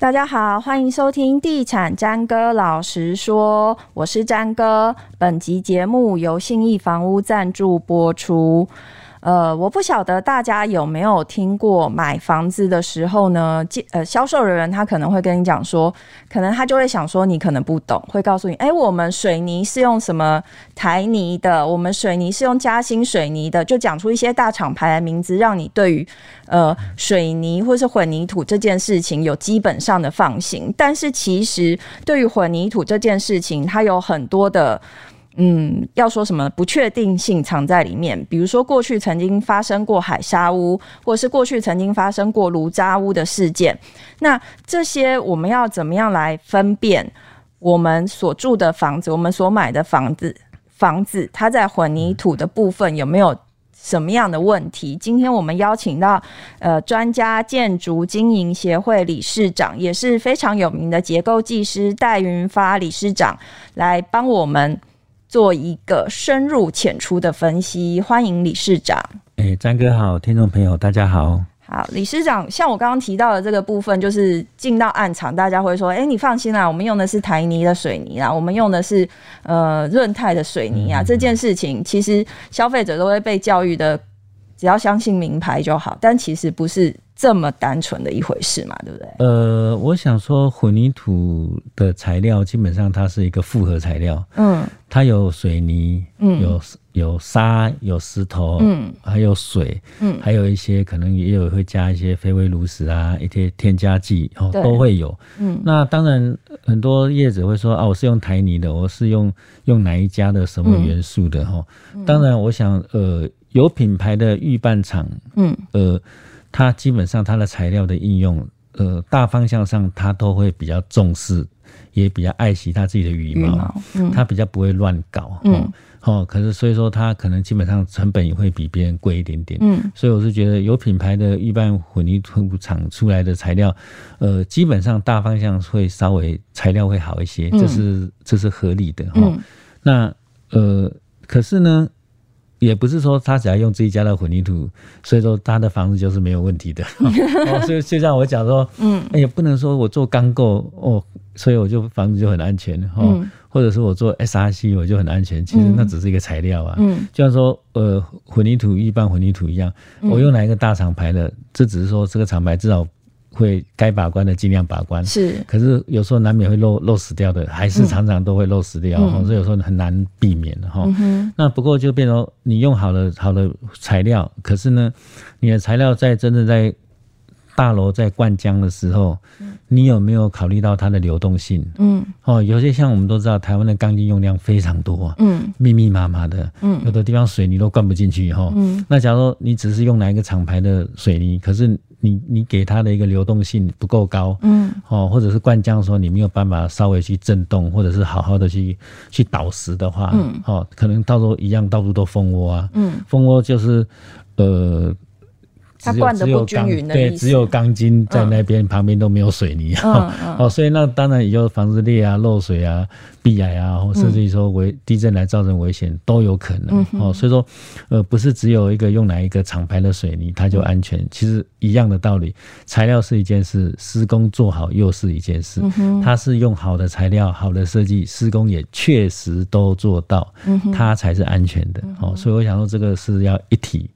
大家好，欢迎收听《地产詹哥老实说》，我是詹哥。本集节目由信义房屋赞助播出。呃，我不晓得大家有没有听过，买房子的时候呢，呃，销售人员他可能会跟你讲说，可能他就会想说你可能不懂，会告诉你，哎，我们水泥是用什么台泥的，我们水泥是用嘉兴水泥的，就讲出一些大厂牌的名字，让你对于呃水泥或是混凝土这件事情有基本上的放心。但是其实对于混凝土这件事情，它有很多的。嗯，要说什么不确定性藏在里面，比如说过去曾经发生过海砂屋，或者是过去曾经发生过炉渣屋的事件。那这些我们要怎么样来分辨我们所住的房子，我们所买的房子，房子它在混凝土的部分有没有什么样的问题？今天我们邀请到呃专家建筑经营协会理事长，也是非常有名的结构技师戴云发理事长来帮我们。做一个深入浅出的分析，欢迎理事长。哎、欸，詹哥好，听众朋友大家好。好，理事长，像我刚刚提到的这个部分，就是进到暗场，大家会说，哎、欸，你放心啦，我们用的是台泥的水泥啦，我们用的是呃润泰的水泥啊。嗯、这件事情其实消费者都会被教育的，只要相信名牌就好，但其实不是。这么单纯的一回事嘛，对不对？呃，我想说，混凝土的材料基本上它是一个复合材料，嗯，它有水泥，嗯，有有沙，有石头，嗯，还有水，嗯，还有一些可能也有会加一些非微炉石啊，一些添加剂哦，都会有，嗯。那当然，很多业者会说啊，我是用台泥的，我是用用哪一家的什么元素的？哈？嗯、当然，我想呃，有品牌的预拌厂，嗯，呃。它基本上它的材料的应用，呃，大方向上它都会比较重视，也比较爱惜它自己的羽毛，它比较不会乱搞，嗯，哦，可是所以说它可能基本上成本也会比别人贵一点点，嗯，所以我是觉得有品牌的预拌混凝土厂出来的材料，呃，基本上大方向会稍微材料会好一些，这是这是合理的哈，嗯、那呃，可是呢。也不是说他只要用自己家的混凝土，所以说他的房子就是没有问题的。哦，所以就像我讲说，嗯，也不能说我做钢构哦，所以我就房子就很安全哦，或者说我做 SRC 我就很安全，其实那只是一个材料啊。嗯，就像说呃混凝土一般混凝土一样，我用哪一个大厂牌的，这只是说这个厂牌至少。会该把关的尽量把关，是。可是有时候难免会漏漏死掉的，还是常常都会漏死掉，嗯、所以有时候很难避免的哈。嗯、那不过就变成你用好了好的材料，可是呢，你的材料在真正在大楼在灌浆的时候，嗯、你有没有考虑到它的流动性？嗯，哦，有些像我们都知道，台湾的钢筋用量非常多，嗯，密密麻麻的，嗯，有的地方水泥都灌不进去哈。嗯，那假如说你只是用哪一个厂牌的水泥，可是你你给它的一个流动性不够高，嗯，哦，或者是灌浆的时候你没有办法稍微去震动，或者是好好的去去导实的话，嗯，哦，可能到时候一样到处都蜂窝啊，嗯，蜂窝就是呃。它灌的不均匀的，对，只有钢筋在那边，旁边都没有水泥，哦，所以那当然也就房子裂啊、漏水啊、壁癌啊，或甚至于说危地震来造成危险都有可能，哦，所以说，呃，不是只有一个用哪一个厂牌的水泥它就安全，其实一样的道理，材料是一件事，施工做好又是一件事，它是用好的材料、好的设计，施工也确实都做到，它才是安全的，哦，所以我想说这个是要一体，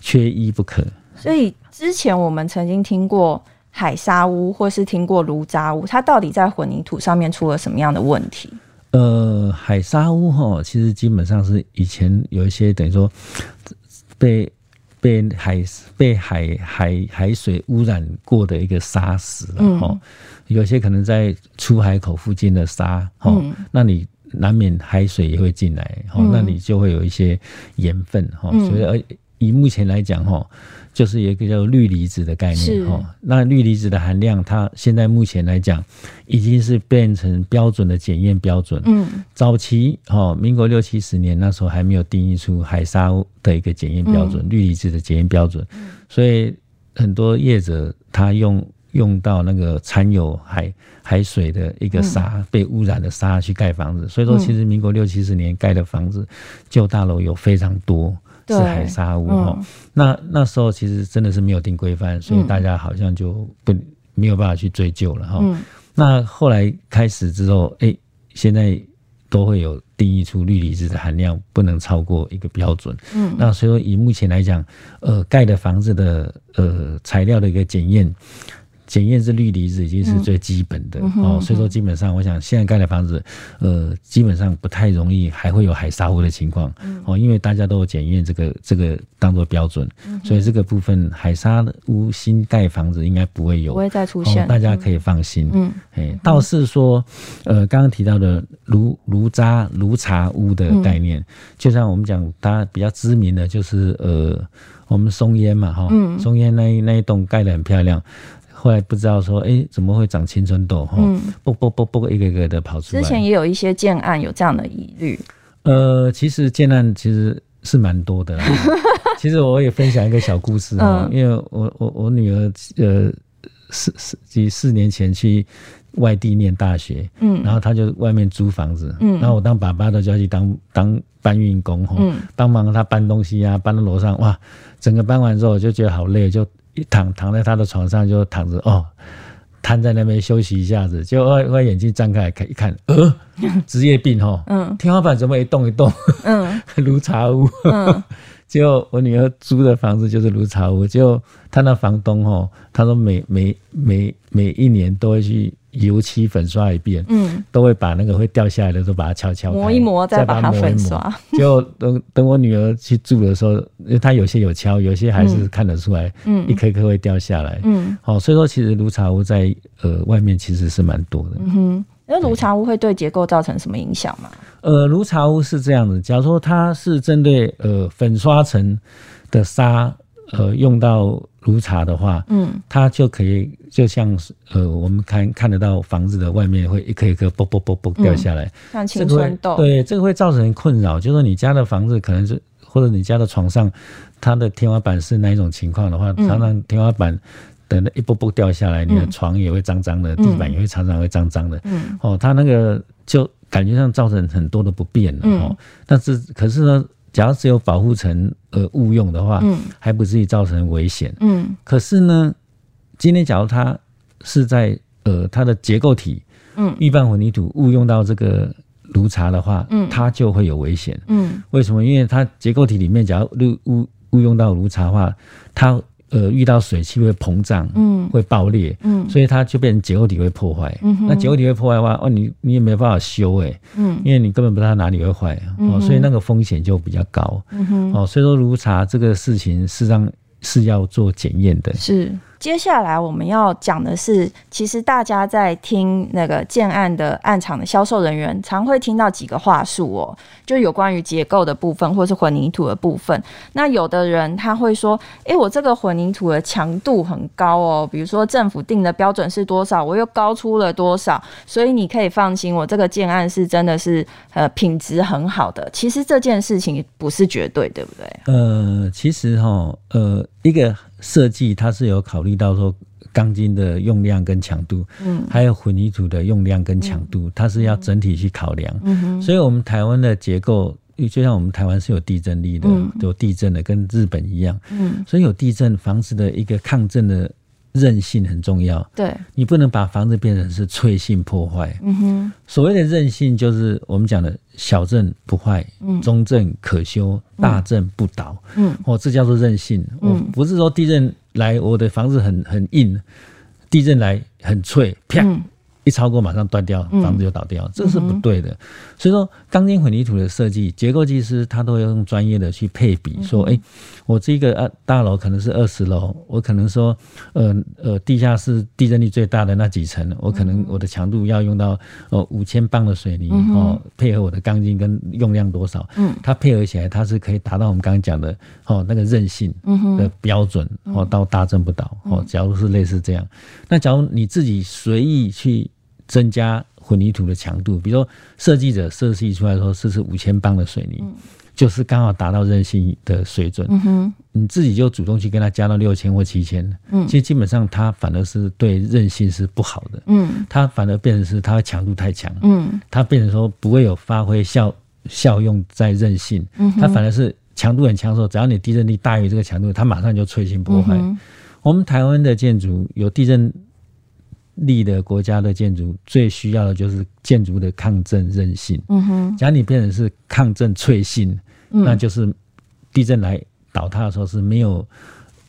缺一不可。所以之前我们曾经听过海沙屋，或是听过炉渣屋，它到底在混凝土上面出了什么样的问题？呃，海沙屋哈，其实基本上是以前有一些等于说被被海被海海海水污染过的一个沙石了哈。嗯、有些可能在出海口附近的沙哈，嗯、那你难免海水也会进来哈，嗯、那你就会有一些盐分哈，嗯、所以而。以目前来讲，哈，就是有一个叫氯离子的概念，哈。那氯离子的含量，它现在目前来讲，已经是变成标准的检验标准。嗯。早期，哈，民国六七十年那时候还没有定义出海沙的一个检验标准，氯离子的检验标准。嗯。所以很多业者他用用到那个掺有海海水的一个沙，被污染的沙去盖房子。所以说，其实民国六七十年盖的房子，旧大楼有非常多。是海沙屋哈，嗯、那那时候其实真的是没有定规范，所以大家好像就不没有办法去追究了哈。嗯、那后来开始之后，哎、欸，现在都会有定义出氯离子的含量不能超过一个标准。嗯，那所以说以目前来讲，呃，盖的房子的呃材料的一个检验。检验是氯离子已经是最基本的、嗯、哦，所以说基本上我想现在盖的房子，呃，基本上不太容易还会有海砂屋的情况、嗯、哦，因为大家都有检验这个这个当做标准，嗯、所以这个部分海砂屋新盖房子应该不会有，不会再出现、哦，大家可以放心。嗯，哎，倒是说，呃，刚刚提到的炉炉渣炉茶屋的概念，嗯、就像我们讲，大家比较知名的就是呃，我们松烟嘛，哈、松烟那一那一栋盖得很漂亮。后来不知道说，哎、欸，怎么会长青春痘？哈、嗯，啵啵啵啵，一个一个的跑出来。之前也有一些建案有这样的疑虑。呃，其实建案其实是蛮多的。其实我也分享一个小故事啊，嗯、因为我我我女儿呃四四几四年前去外地念大学，嗯，然后她就外面租房子，嗯，然后我当爸爸的就要去当当搬运工，哈，嗯，帮忙她搬东西啊，搬到楼上，哇，整个搬完之后我就觉得好累，就。一躺躺在他的床上就躺着哦，瘫在那边休息一下子，就外外眼睛张开来看一看，呃，职业病哈，嗯，天花板怎么一动一动，嗯，如茶屋，嗯，就我女儿租的房子就是如茶屋，就她那房东哈，他说每每每每一年都会去。油漆粉刷一遍，嗯，都会把那个会掉下来的都把它敲敲磨一磨，再把它粉刷。就等等我女儿去住的时候，因为她有些有敲，有些还是看得出来，嗯，一颗颗会掉下来，嗯，好，所以说其实如茶屋在呃外面其实是蛮多的，嗯哼，那如茶屋会对结构造成什么影响吗？呃，如茶屋是这样的，假如说它是针对呃粉刷层的沙。呃，用到如茶的话，嗯，它就可以就像是呃，我们看看得到房子的外面会一颗一颗啵啵啵啵掉下来，像青春豆，对，这个会造成困扰。就是说你家的房子可能是或者你家的床上，它的天花板是哪一种情况的话，常常天花板等的一啵啵掉下来，你的床也会脏脏的，地板也会常常会脏脏的，嗯，哦，它那个就感觉上造成很多的不便了，哦，但是可是呢。假如只有保护层而误用的话，嗯，还不至于造成危险，嗯。可是呢，今天假如它是在呃它的结构体，嗯，预拌混凝土误用到这个炉茶的话，嗯，它就会有危险，嗯。为什么？因为它结构体里面，假如误误误用到炉茶的话，它。呃，遇到水汽会膨胀，嗯，会爆裂，嗯，所以它就变成结构体会破坏，嗯哼，那结构体会破坏的话，哦，你你也没办法修，哎，嗯，因为你根本不知道哪里会坏，啊，哦，所以那个风险就比较高，嗯哼，哦，所以说如茶这个事情，事实上是要做检验的，是。接下来我们要讲的是，其实大家在听那个建案的案场的销售人员，常会听到几个话术哦，就有关于结构的部分，或是混凝土的部分。那有的人他会说：“诶，我这个混凝土的强度很高哦，比如说政府定的标准是多少，我又高出了多少，所以你可以放心，我这个建案是真的是呃品质很好的。”其实这件事情不是绝对，对不对？呃，其实哈，呃，一个。设计它是有考虑到说钢筋的用量跟强度，嗯，还有混凝土的用量跟强度，嗯、它是要整体去考量。嗯哼，所以我们台湾的结构，就像我们台湾是有地震力的，嗯、有地震的，跟日本一样。嗯，所以有地震房子的一个抗震的。韧性很重要，对，你不能把房子变成是脆性破坏。嗯哼，所谓的韧性就是我们讲的小震不坏，嗯，中震可修，大震不倒。嗯，哦，这叫做韧性。嗯，我不是说地震来我的房子很很硬，地震来很脆，啪。嗯一超过马上断掉，房子就倒掉，嗯、这是不对的。嗯、所以说，钢筋混凝土的设计，结构技师他都要用专业的去配比，嗯、说，哎、欸，我这个呃大楼可能是二十楼，我可能说，呃呃，地下室地震力最大的那几层，我可能我的强度要用到哦五千磅的水泥、嗯、哦，配合我的钢筋跟用量多少，嗯，它配合起来它是可以达到我们刚刚讲的哦那个韧性的标准、嗯、哦，到大震不倒哦。假如是类似这样，那假如你自己随意去。增加混凝土的强度，比如说设计者设计出来说这是五千磅的水泥，嗯、就是刚好达到韧性的水准。嗯、哼你自己就主动去跟他加到六千或七千，嗯，其实基本上它反而是对韧性是不好的。嗯，它反而变成是它强度太强。嗯，它变成说不会有发挥效效用在韧性。嗯，它反而是强度很强的时候，只要你地震力大于这个强度，它马上就脆性破坏。嗯、我们台湾的建筑有地震。立的国家的建筑最需要的就是建筑的抗震韧性。嗯哼，假如你变成是抗震脆性，嗯、那就是地震来倒塌的时候是没有。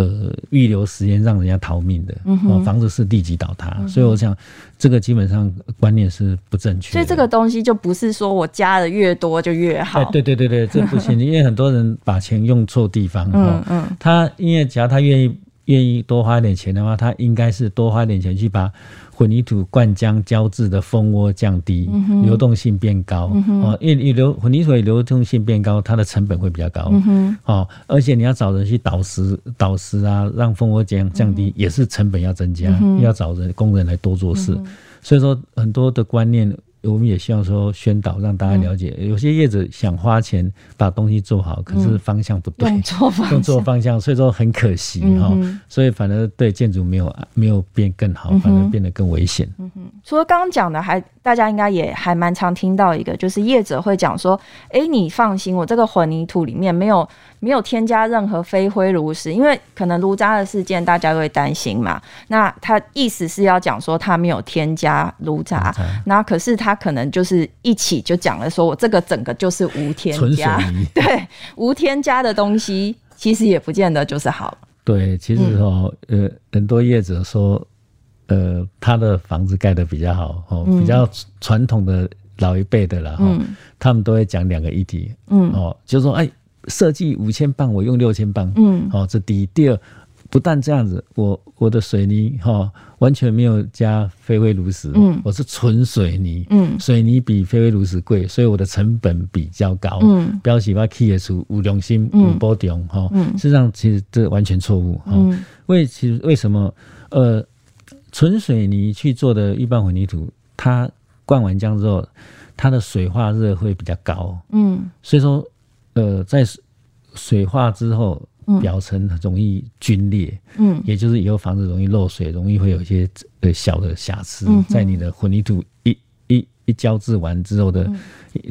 呃，预留时间让人家逃命的，嗯哼，房子是立即倒塌，嗯、所以我想这个基本上观念是不正确。所以这个东西就不是说我加的越多就越好。对对对对，这不行，因为很多人把钱用错地方。嗯嗯，他因为只要他愿意愿意多花一点钱的话，他应该是多花一点钱去把。混凝土灌浆胶质的蜂窝降低，嗯、流动性变高，嗯、哦，因为你流混凝土流动性变高，它的成本会比较高，嗯、哦，而且你要找人去导石导石啊，让蜂窝降降低，嗯、也是成本要增加，嗯、要找人工人来多做事，嗯、所以说很多的观念。我们也希望说宣导，让大家了解，有些业者想花钱把东西做好，可是方向不对，用错方向，用错方向，所以说很可惜哈。所以反而对建筑没有没有变更好，反而变得更危险。嗯哼，除了刚刚讲的，还大家应该也还蛮常听到一个，就是业者会讲说：“哎，你放心，我这个混凝土里面没有没有添加任何飞灰炉石，因为可能炉渣的事件大家都会担心嘛。那他意思是要讲说他没有添加炉渣，那可是他。他可能就是一起就讲了，说我这个整个就是无添加，对，无添加的东西其实也不见得就是好。对，其实哦，嗯、呃，很多业者说，呃，他的房子盖得比较好，哦，比较传统的老一辈的啦，嗯、哦，他们都会讲两个议题，嗯，哦，就是说，哎，设计五千磅，我用六千磅，嗯，哦，这第一，第二。不但这样子，我我的水泥哈完全没有加飞灰炉石，嗯，我是纯水泥，嗯，水泥比飞灰炉石贵，所以我的成本比较高，嗯，标示我企业处无良心无保重哈，嗯，事实上其实这完全错误哈，嗯，为其实为什么？呃纯水泥去做的一般混凝土，它灌完浆之后，它的水化热会比较高，嗯，所以说呃在水化之后。表层容易皲裂，嗯，也就是以后房子容易漏水，容易会有一些呃小的瑕疵，在你的混凝土一一一浇制完之后的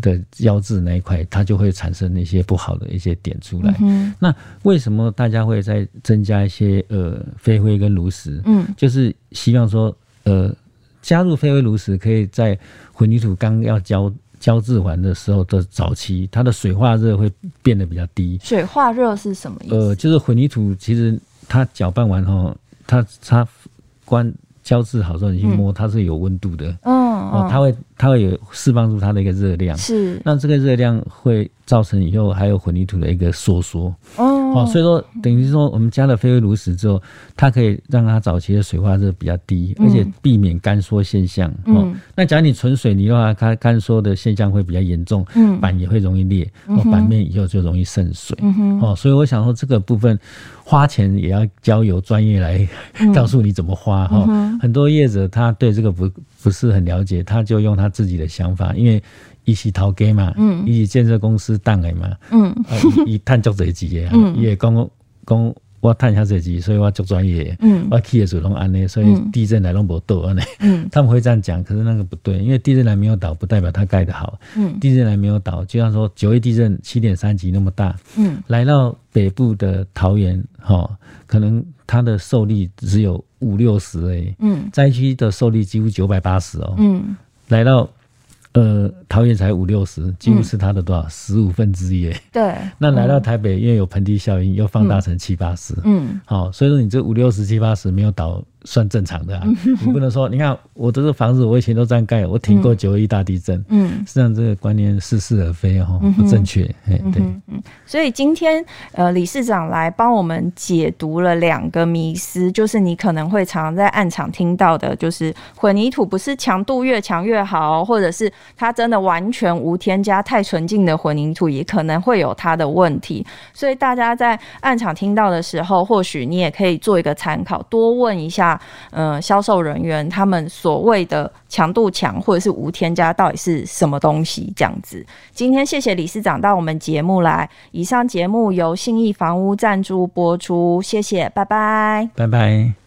的胶质那一块，它就会产生那些不好的一些点出来。那为什么大家会再增加一些呃飞灰跟炉石？嗯，就是希望说呃加入飞灰炉石，可以在混凝土刚要浇。浇制完的时候的早期，它的水化热会变得比较低。水化热是什么意思？呃，就是混凝土其实它搅拌完后，它它关胶质好之后，你去摸，它是有温度的。嗯，哦，它会它会有释放出它的一个热量。是，那这个热量会造成以后还有混凝土的一个收缩。哦。哦，所以说等于说，我们加了飞微炉石之后，它可以让它早期的水化热比较低，而且避免干缩现象。嗯、哦，那假如你纯水泥的话，它干缩的现象会比较严重，嗯，板也会容易裂，哦，板面以后就容易渗水。哦，所以我想说这个部分花钱也要交由专业来 告诉你怎么花。哈、嗯，很多业者他对这个不不是很了解，他就用他自己的想法，因为。一起投给嘛，嗯，一起建设公司当的嘛，嗯，一探足这几个，嗯，也讲讲我探下这几，所以我足专业，嗯，我企业主拢安尼，所以地震来拢无倒安尼，嗯，他们会这样讲，可是那个不对，因为地震来没有倒，不代表它盖得好，嗯，地震来没有倒，就像说九一地震七点三级那么大，嗯，来到北部的桃园，哈，可能它的受力只有五六十而已，嗯，灾区的受力几乎九百八十哦，嗯，来到。呃，桃园才五六十，几乎是它的多少十五分之一。对，那来到台北，因为有盆地效应，又放大成七八十。嗯，好，所以说你这五六十七八十没有倒。算正常的啊，你不能说，你看我这个房子，我以前都这样盖，我挺过九一大地震。嗯，实际上这个观念似是而非哦，不正确。哎，对，嗯，所以今天呃，理事长来帮我们解读了两个迷思，就是你可能会常常在暗场听到的，就是混凝土不是强度越强越好，或者是它真的完全无添加太纯净的混凝土也可能会有它的问题。所以大家在案场听到的时候，或许你也可以做一个参考，多问一下。嗯，销售人员他们所谓的强度强或者是无添加到底是什么东西？这样子。今天谢谢理事长到我们节目来。以上节目由信义房屋赞助播出，谢谢，拜拜，拜拜。